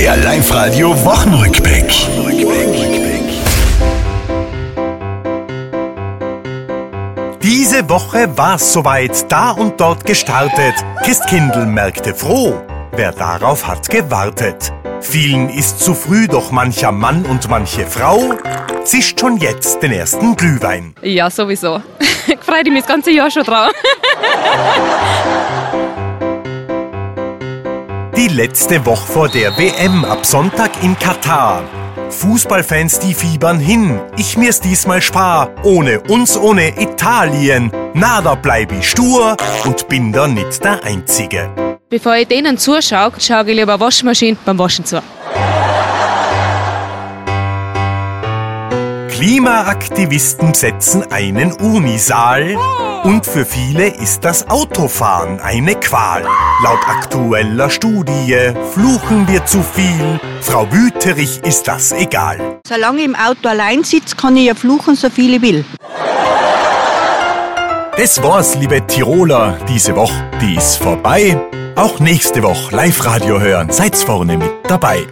Der Live-Radio Wochenrückblick. Diese Woche war's soweit, da und dort gestartet. Christkindl merkte froh, wer darauf hat gewartet. Vielen ist zu früh, doch mancher Mann und manche Frau zischt schon jetzt den ersten Glühwein. Ja, sowieso. Ich freue mich das ganze Jahr schon drauf. Die letzte Woche vor der WM ab Sonntag in Katar. Fußballfans, die fiebern hin. Ich mir's diesmal spar. Ohne uns, ohne Italien. Na, da bleib ich stur und bin da nicht der Einzige. Bevor ich denen zuschaue, schaue ich lieber Waschmaschine beim Waschen zu. Klimaaktivisten besetzen einen Unisaal. Und für viele ist das Autofahren eine Qual. Laut aktueller Studie fluchen wir zu viel. Frau Wüterich ist das egal. Solange ich im Auto allein sitze, kann ich ja fluchen, so viel ich will. Das war's, liebe Tiroler, diese Woche, die ist vorbei. Auch nächste Woche Live-Radio hören, seid's vorne mit dabei.